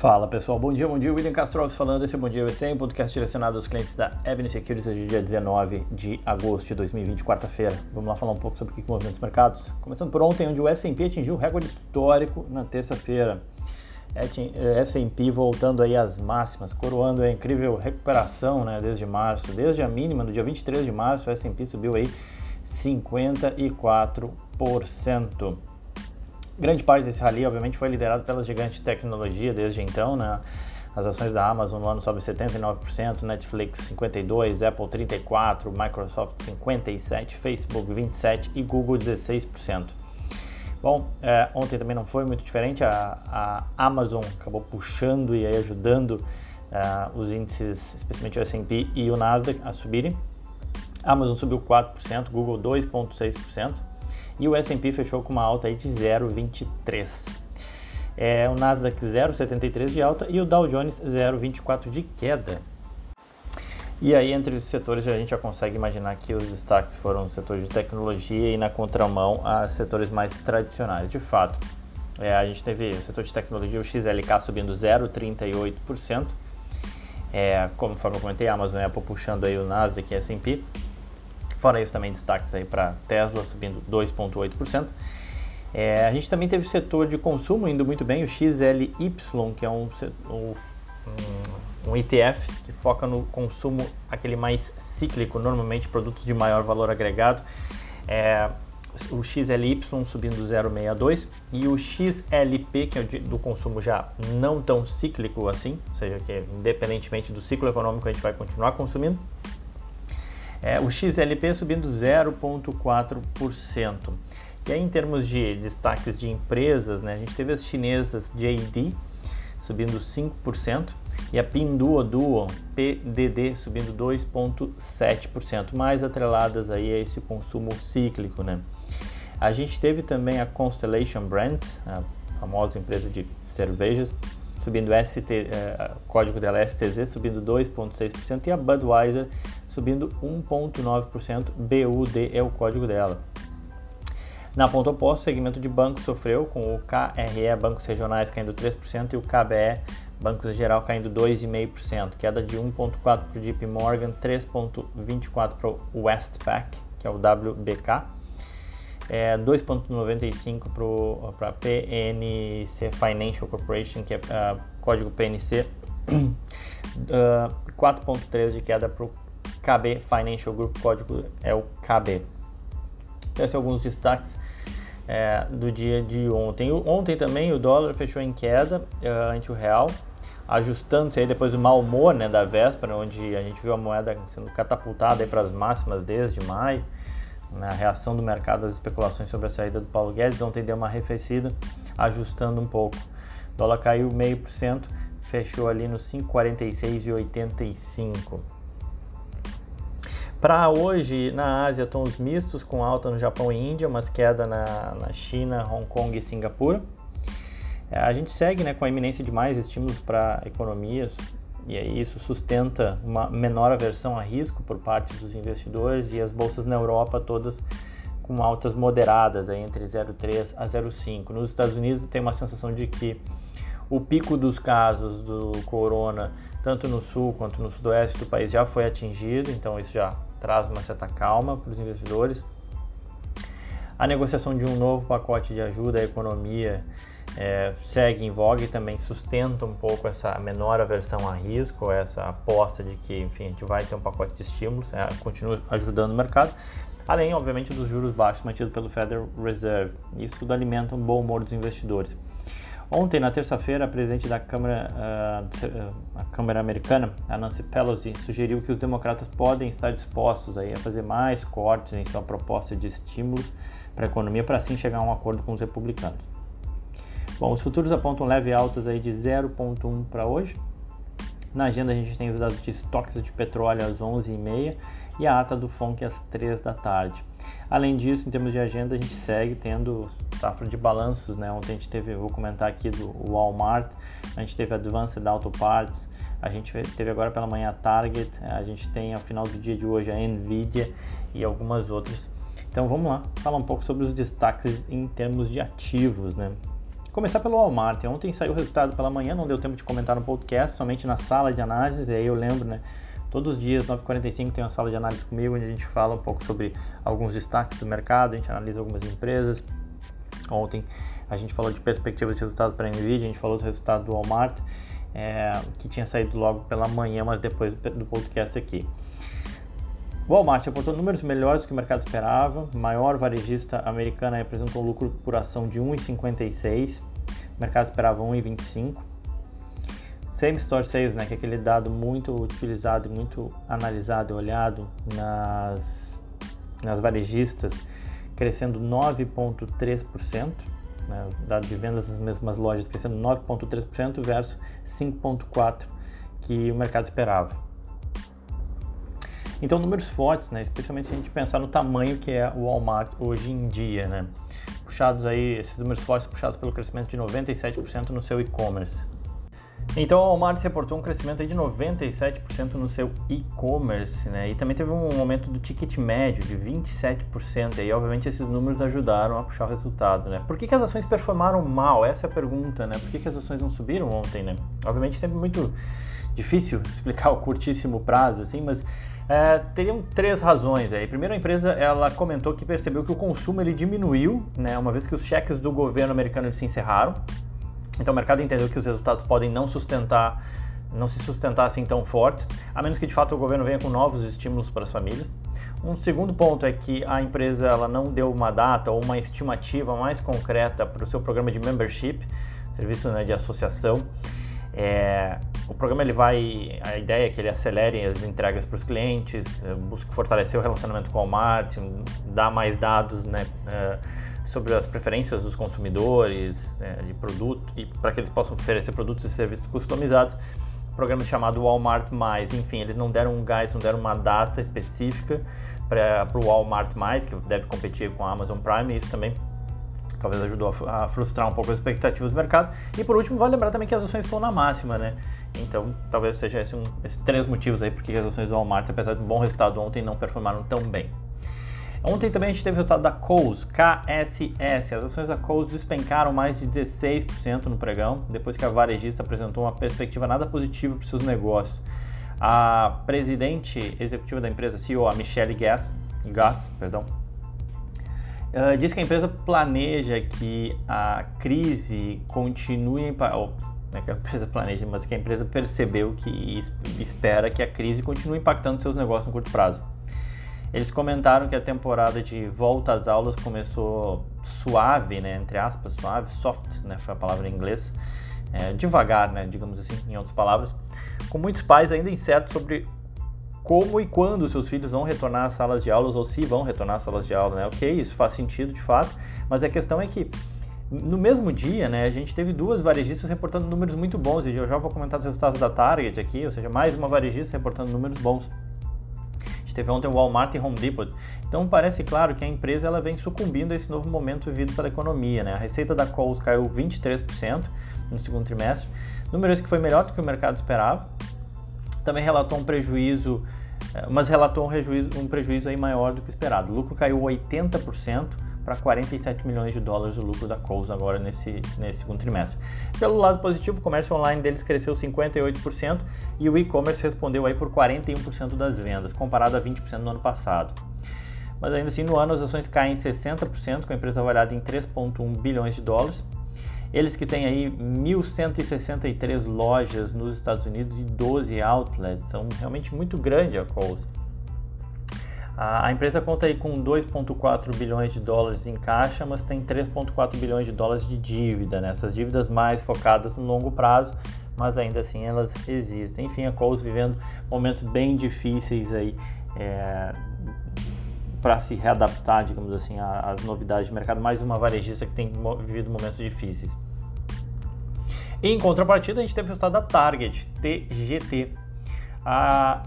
Fala pessoal, bom dia, bom dia. William Castro falando. Esse é o Bom Dia USA, um podcast direcionado aos clientes da Avenue Securities hoje, dia 19 de agosto de 2020, quarta-feira. Vamos lá falar um pouco sobre o que movimenta os mercados. Começando por ontem, onde o S&P atingiu o recorde histórico na terça-feira. S&P voltando aí às máximas, coroando a incrível recuperação né, desde março. Desde a mínima, no dia 23 de março, o S&P subiu aí 54%. Grande parte desse rally, obviamente, foi liderado pelas gigantes de tecnologia desde então, né? As ações da Amazon no ano sobem 79%, Netflix 52%, Apple 34%, Microsoft 57%, Facebook 27% e Google 16%. Bom, é, ontem também não foi muito diferente, a, a Amazon acabou puxando e ajudando uh, os índices, especialmente o S&P e o Nasdaq, a subirem. A Amazon subiu 4%, Google 2,6%, e o S&P fechou com uma alta aí de 0,23. É, o Nasdaq 0,73 de alta e o Dow Jones 0,24 de queda. E aí, entre os setores, a gente já consegue imaginar que os destaques foram o setor de tecnologia e, na contramão, a setores mais tradicionais. De fato, é, a gente teve o setor de tecnologia, o XLK subindo 0,38%. É, conforme eu comentei, a Amazon e Apple puxando aí o Nasdaq e S&P. Fora isso, também destaques aí para Tesla subindo 2,8%. É, a gente também teve o setor de consumo indo muito bem, o XLY, que é um, um, um ETF que foca no consumo aquele mais cíclico, normalmente produtos de maior valor agregado. É, o XLY subindo 0,62 e o XLP, que é do consumo já não tão cíclico assim, ou seja, que independentemente do ciclo econômico a gente vai continuar consumindo, é, o XLP subindo 0,4%. E aí, em termos de destaques de empresas, né, a gente teve as chinesas JD subindo 5% e a Pinduoduo PDD subindo 2,7%, mais atreladas aí a esse consumo cíclico. Né? A gente teve também a Constellation Brands, a famosa empresa de cervejas, subindo ST, eh, código dela STZ subindo 2,6% e a Budweiser subindo 1,9%, BUD é o código dela. Na ponta oposta, o segmento de bancos sofreu com o KRE, bancos regionais, caindo 3% e o KBE, bancos geral, caindo 2,5%, queda de 1,4% para o JP Morgan, 3,24% para o Westpac, que é o WBK, é 2,95 para a PNC Financial Corporation, que é uh, código PNC, uh, 4,3 de queda para o KB Financial Group, código é o KB. Esses são alguns destaques é, do dia de ontem. Ontem também o dólar fechou em queda uh, ante o real, ajustando-se aí depois do mau humor né, da véspera, onde a gente viu a moeda sendo catapultada para as máximas desde maio. Né, a reação do mercado às especulações sobre a saída do Paulo Guedes ontem deu uma arrefecida, ajustando um pouco. O dólar caiu meio por cento, fechou ali no 5,46,85. Para hoje, na Ásia, tons mistos com alta no Japão e Índia, mas queda na, na China, Hong Kong e Singapura. É, a gente segue né, com a iminência de mais estímulos para economias e aí isso sustenta uma menor aversão a risco por parte dos investidores e as bolsas na Europa todas com altas moderadas aí entre 0,3 a 0,5. Nos Estados Unidos tem uma sensação de que o pico dos casos do corona, tanto no sul quanto no sudoeste do país, já foi atingido, então isso já traz uma certa calma para os investidores. A negociação de um novo pacote de ajuda à economia é, segue em voga e também sustenta um pouco essa menor aversão a risco, essa aposta de que, enfim, a gente vai ter um pacote de estímulos, é, continua ajudando o mercado, além, obviamente, dos juros baixos mantidos pelo Federal Reserve. Isso tudo alimenta um bom humor dos investidores. Ontem, na terça-feira, a presidente da Câmara, uh, a Câmara Americana, a Nancy Pelosi, sugeriu que os democratas podem estar dispostos aí a fazer mais cortes em sua proposta de estímulos para a economia para assim chegar a um acordo com os republicanos. Bom, os futuros apontam leve altas aí de 0,1 para hoje. Na agenda a gente tem os dados de estoques de petróleo às 11h30 e a ata do FONC às 3 da tarde. Além disso, em termos de agenda, a gente segue tendo safra de balanços, né? Ontem a gente teve, vou comentar aqui do Walmart, a gente teve Advanced Auto Parts, a gente teve agora pela manhã a Target, a gente tem ao final do dia de hoje a Nvidia e algumas outras. Então vamos lá, falar um pouco sobre os destaques em termos de ativos, né? Começar pelo Walmart. Ontem saiu o resultado pela manhã, não deu tempo de comentar no podcast, somente na sala de análise. E aí eu lembro, né? Todos os dias, 9h45, tem uma sala de análise comigo, onde a gente fala um pouco sobre alguns destaques do mercado, a gente analisa algumas empresas. Ontem a gente falou de perspectiva de resultado para a NVIDIA, a gente falou do resultado do Walmart, é, que tinha saído logo pela manhã, mas depois do podcast aqui. Walmart aportou números melhores do que o mercado esperava. maior varejista americana apresentou um lucro por ação de 1,56. O mercado esperava 1,25. Same Store Sales, né, que é aquele dado muito utilizado muito analisado e olhado nas, nas varejistas, crescendo 9,3%. Né, dado de vendas das mesmas lojas crescendo 9,3% versus 5,4% que o mercado esperava. Então, números fortes, né? especialmente se a gente pensar no tamanho que é o Walmart hoje em dia. Né? Puxados aí, esses números fortes puxados pelo crescimento de 97% no seu e-commerce. Então, o Walmart reportou um crescimento de 97% no seu e-commerce, né? E também teve um aumento do ticket médio de 27%. E aí, obviamente, esses números ajudaram a puxar o resultado, né? Por que, que as ações performaram mal? Essa é a pergunta, né? Por que, que as ações não subiram ontem, né? Obviamente, sempre muito difícil explicar o curtíssimo prazo, assim, mas é, teriam três razões aí. Primeiro, a empresa ela comentou que percebeu que o consumo ele diminuiu, né, uma vez que os cheques do governo americano se encerraram. Então, o mercado entendeu que os resultados podem não sustentar, não se sustentar assim tão fortes, a menos que de fato o governo venha com novos estímulos para as famílias. Um segundo ponto é que a empresa ela não deu uma data ou uma estimativa mais concreta para o seu programa de membership, serviço né, de associação. É, o programa ele vai, a ideia é que ele acelere as entregas para os clientes, busque fortalecer o relacionamento com o Walmart, dar mais dados né, eh, sobre as preferências dos consumidores né, de produto e para que eles possam oferecer produtos e serviços customizados. Programa é chamado Walmart Mais, enfim, eles não deram um gás, não deram uma data específica para o Walmart Mais, que deve competir com a Amazon Prime, e isso também talvez ajudou a, frustrar um pouco as expectativas do mercado. E por último, vale lembrar também que as ações estão na máxima, né? Então, talvez seja esse um, esses três motivos aí porque as ações do Walmart, apesar de um bom resultado ontem, não performaram tão bem. Ontem também a gente teve o resultado da Coles, KSS. As ações da Coles despencaram mais de 16% no pregão, depois que a varejista apresentou uma perspectiva nada positiva para os seus negócios. A presidente executiva da empresa, CEO, a Michelle Gass, Gass perdão, Diz que a empresa planeja que a crise continue não é que a empresa planeja, mas que a empresa percebeu que espera que a crise continue impactando seus negócios no curto prazo. Eles comentaram que a temporada de volta às aulas começou suave, né, entre aspas, suave, soft, né, foi a palavra em inglês, é, devagar, né, digamos assim, em outras palavras, com muitos pais ainda incertos sobre como e quando seus filhos vão retornar às salas de aulas ou se vão retornar às salas de aula, né? Ok, isso faz sentido de fato, mas a questão é que no mesmo dia, né, a gente teve duas varejistas reportando números muito bons, e eu já vou comentar os resultados da Target aqui, ou seja, mais uma varejista reportando números bons. A gente teve ontem o Walmart e Home Depot. Então parece claro que a empresa ela vem sucumbindo a esse novo momento vivido pela economia. Né? A receita da Coles caiu 23% no segundo trimestre, número esse que foi melhor do que o mercado esperava. Também relatou um prejuízo é, mas relatou um prejuízo, um prejuízo aí maior do que esperado. O lucro caiu 80% para 47 milhões de dólares o lucro da Coles agora nesse, nesse segundo trimestre. Pelo lado positivo, o comércio online deles cresceu 58% e o e-commerce respondeu aí por 41% das vendas, comparado a 20% no ano passado. Mas ainda assim, no ano as ações caem 60%, com a empresa avaliada em 3,1 bilhões de dólares. Eles que têm aí 1.163 lojas nos Estados Unidos e 12 outlets, são realmente muito grande a Coles. A empresa conta aí com 2,4 bilhões de dólares em caixa, mas tem 3,4 bilhões de dólares de dívida, né? essas dívidas mais focadas no longo prazo, mas ainda assim elas existem. Enfim, a Coles vivendo momentos bem difíceis aí é, para se readaptar, digamos assim, às novidades de mercado, mais uma varejista que tem vivido momentos difíceis. Em contrapartida, a gente teve o resultado da Target, TGT. A,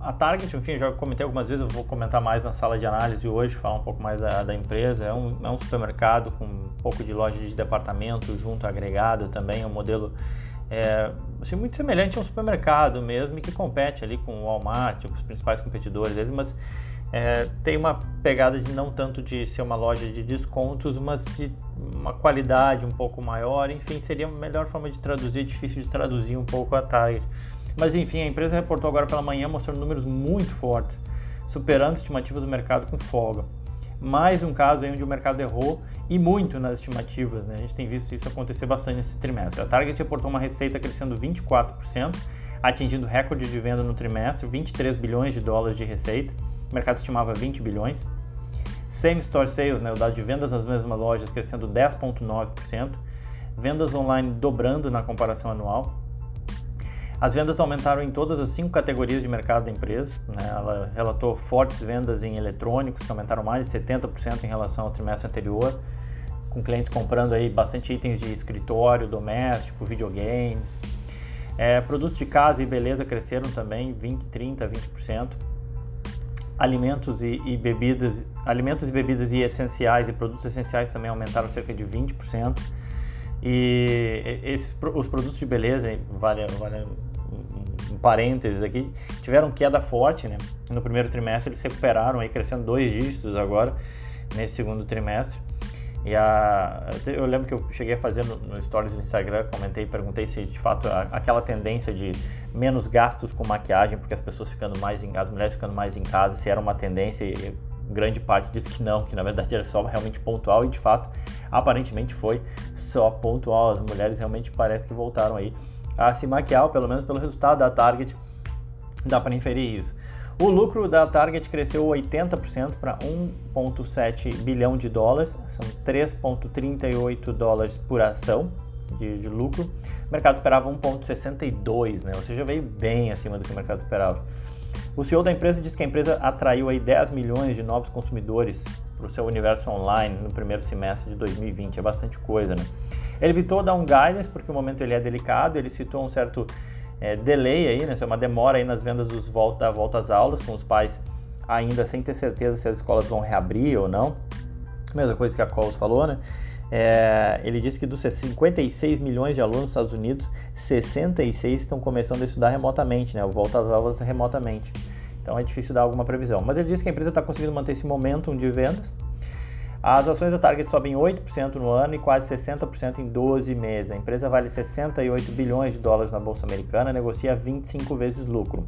a Target, enfim, já comentei algumas vezes, eu vou comentar mais na sala de análise hoje, falar um pouco mais da, da empresa. É um, é um, supermercado com um pouco de loja de departamento junto agregado também, é um modelo é, assim, muito semelhante a um supermercado mesmo que compete ali com o Walmart, com os principais competidores deles, mas é, tem uma pegada de não tanto de ser uma loja de descontos, mas de uma qualidade um pouco maior. Enfim, seria a melhor forma de traduzir, difícil de traduzir um pouco a Target. Mas enfim, a empresa reportou agora pela manhã mostrando números muito fortes, superando estimativas do mercado com folga. Mais um caso aí onde o mercado errou e muito nas estimativas, né? A gente tem visto isso acontecer bastante nesse trimestre. A Target reportou uma receita crescendo 24%, atingindo recorde de venda no trimestre, 23 bilhões de dólares de receita. O mercado estimava 20 bilhões. Same Store Sales, né, o dado de vendas nas mesmas lojas, crescendo 10,9%. Vendas online dobrando na comparação anual. As vendas aumentaram em todas as cinco categorias de mercado da empresa. Né? Ela relatou fortes vendas em eletrônicos, que aumentaram mais de 70% em relação ao trimestre anterior, com clientes comprando aí bastante itens de escritório, doméstico, videogames. É, produtos de casa e beleza cresceram também 20, 30, 20%. Alimentos e, e, bebidas, alimentos e bebidas e essenciais e produtos essenciais também aumentaram cerca de 20%. E esses, os produtos de beleza, vale, vale um, parênteses aqui, tiveram queda forte, né? No primeiro trimestre eles recuperaram aí, crescendo dois dígitos agora, nesse segundo trimestre. E a, eu lembro que eu cheguei a fazer no, no stories do Instagram, comentei, perguntei se de fato a, aquela tendência de menos gastos com maquiagem, porque as pessoas ficando mais em, as mulheres ficando mais em casa, se era uma tendência e grande parte disse que não, que na verdade era só realmente pontual e de fato aparentemente foi só pontual. As mulheres realmente parece que voltaram aí a se maquiar, pelo menos pelo resultado da Target, dá para inferir isso. O lucro da Target cresceu 80% para 1,7 bilhão de dólares, são 3,38 dólares por ação de, de, lucro. O mercado esperava 1,62, né? ou seja, veio bem acima do que o mercado esperava. O CEO da empresa disse que a empresa atraiu aí 10 milhões de novos consumidores para o seu universo online no primeiro semestre de 2020, é bastante coisa, né? Ele evitou dar um guidance porque o momento ele é delicado, ele citou um certo é, delay aí, né, é uma demora aí nas vendas dos volta, da volta às aulas, com os pais ainda sem ter certeza se as escolas vão reabrir ou não. Mesma coisa que a Coles falou, né? É, ele disse que dos 56 milhões de alunos nos Estados Unidos, 66 estão começando a estudar remotamente, né? Volta às aulas remotamente. Então é difícil dar alguma previsão. Mas ele disse que a empresa está conseguindo manter esse momentum de vendas as ações da Target sobem 8% no ano e quase 60% em 12 meses. A empresa vale 68 bilhões de dólares na bolsa americana, negocia 25 vezes lucro.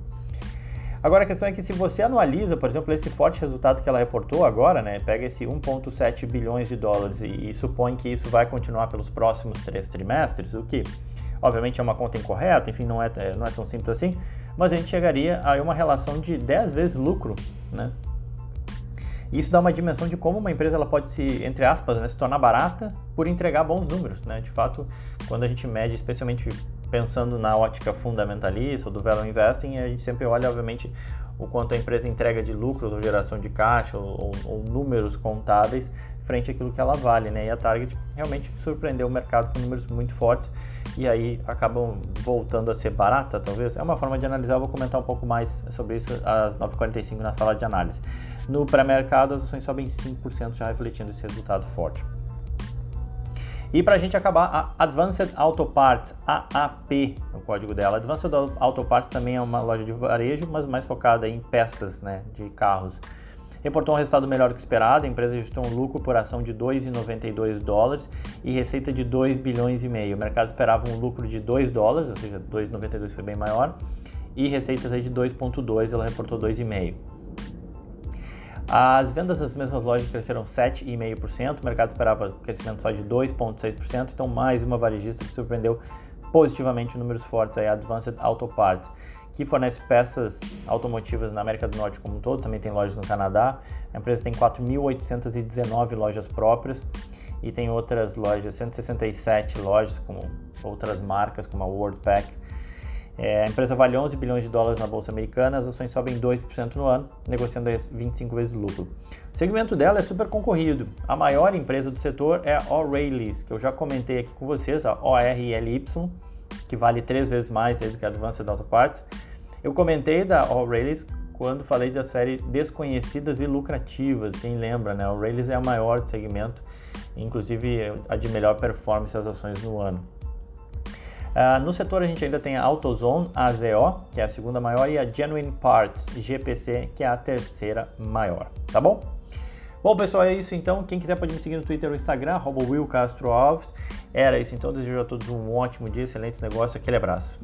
Agora a questão é que se você anualiza, por exemplo, esse forte resultado que ela reportou agora, né, pega esse 1,7 bilhões de dólares e, e, supõe que isso vai continuar pelos próximos três trimestres, o que obviamente é uma conta incorreta, enfim, não é, não é tão simples assim, mas a gente chegaria a uma relação de 10 vezes lucro, né, isso dá uma dimensão de como uma empresa ela pode se, entre aspas, né, se tornar barata por entregar bons números. Né? De fato, quando a gente mede, especialmente pensando na ótica fundamentalista ou do value investing, a gente sempre olha, obviamente, o quanto a empresa entrega de lucros ou geração de caixa ou, ou, ou números contábeis frente àquilo que ela vale, né? E a Target realmente surpreendeu o mercado com números muito fortes e aí acabam voltando a ser barata, talvez. É uma forma de analisar, eu vou comentar um pouco mais sobre isso às 9h45 na sala de análise. No pré-mercado, as ações sobem 5%, já refletindo esse resultado forte. E para a gente acabar, a Advanced Auto Parts, AAP, no código dela. Advanced Auto Parts também é uma loja de varejo, mas mais focada em peças né, de carros. Reportou um resultado melhor que esperado, a empresa registrou um lucro por ação de 2,92 dólares e receita de 2 bilhões e meio. O mercado esperava um lucro de 2 dólares, ou seja, 2,92 foi bem maior, e receitas aí de 2,2, ela reportou 2,5. As vendas das mesmas lojas cresceram 7,5%, o mercado esperava crescimento só de 2,6%, então mais uma varejista que surpreendeu positivamente números fortes aí, a Advanced Auto Parts, que fornece peças automotivas na América do Norte como um todo, também tem lojas no Canadá. A empresa tem 4.819 lojas próprias e tem outras lojas, 167 lojas, como outras marcas como a Worldpack, é, a empresa vale 11 bilhões de dólares na bolsa americana, as ações sobem 2% no ano, negociando 25 vezes o lucro. O segmento dela é super concorrido. A maior empresa do setor é a O'Reilly's, que eu já comentei aqui com vocês, a ORLY, que vale três vezes mais do que a Advanced Auto Parts. Eu comentei da O'Reilly's quando falei da série Desconhecidas e Lucrativas. Quem lembra, né? O'Reilly's é a maior do segmento, inclusive a de melhor performance das ações no ano. Uh, no setor a gente ainda tem a AutoZone AZO, que é a segunda maior, e a Genuine Parts GPC, que é a terceira maior, tá bom? Bom, pessoal, é isso então. Quem quiser pode me seguir no Twitter ou Instagram, Will Castro Alves. Era isso então. Desejo a todos um ótimo dia, excelentes negócios. Aquele abraço.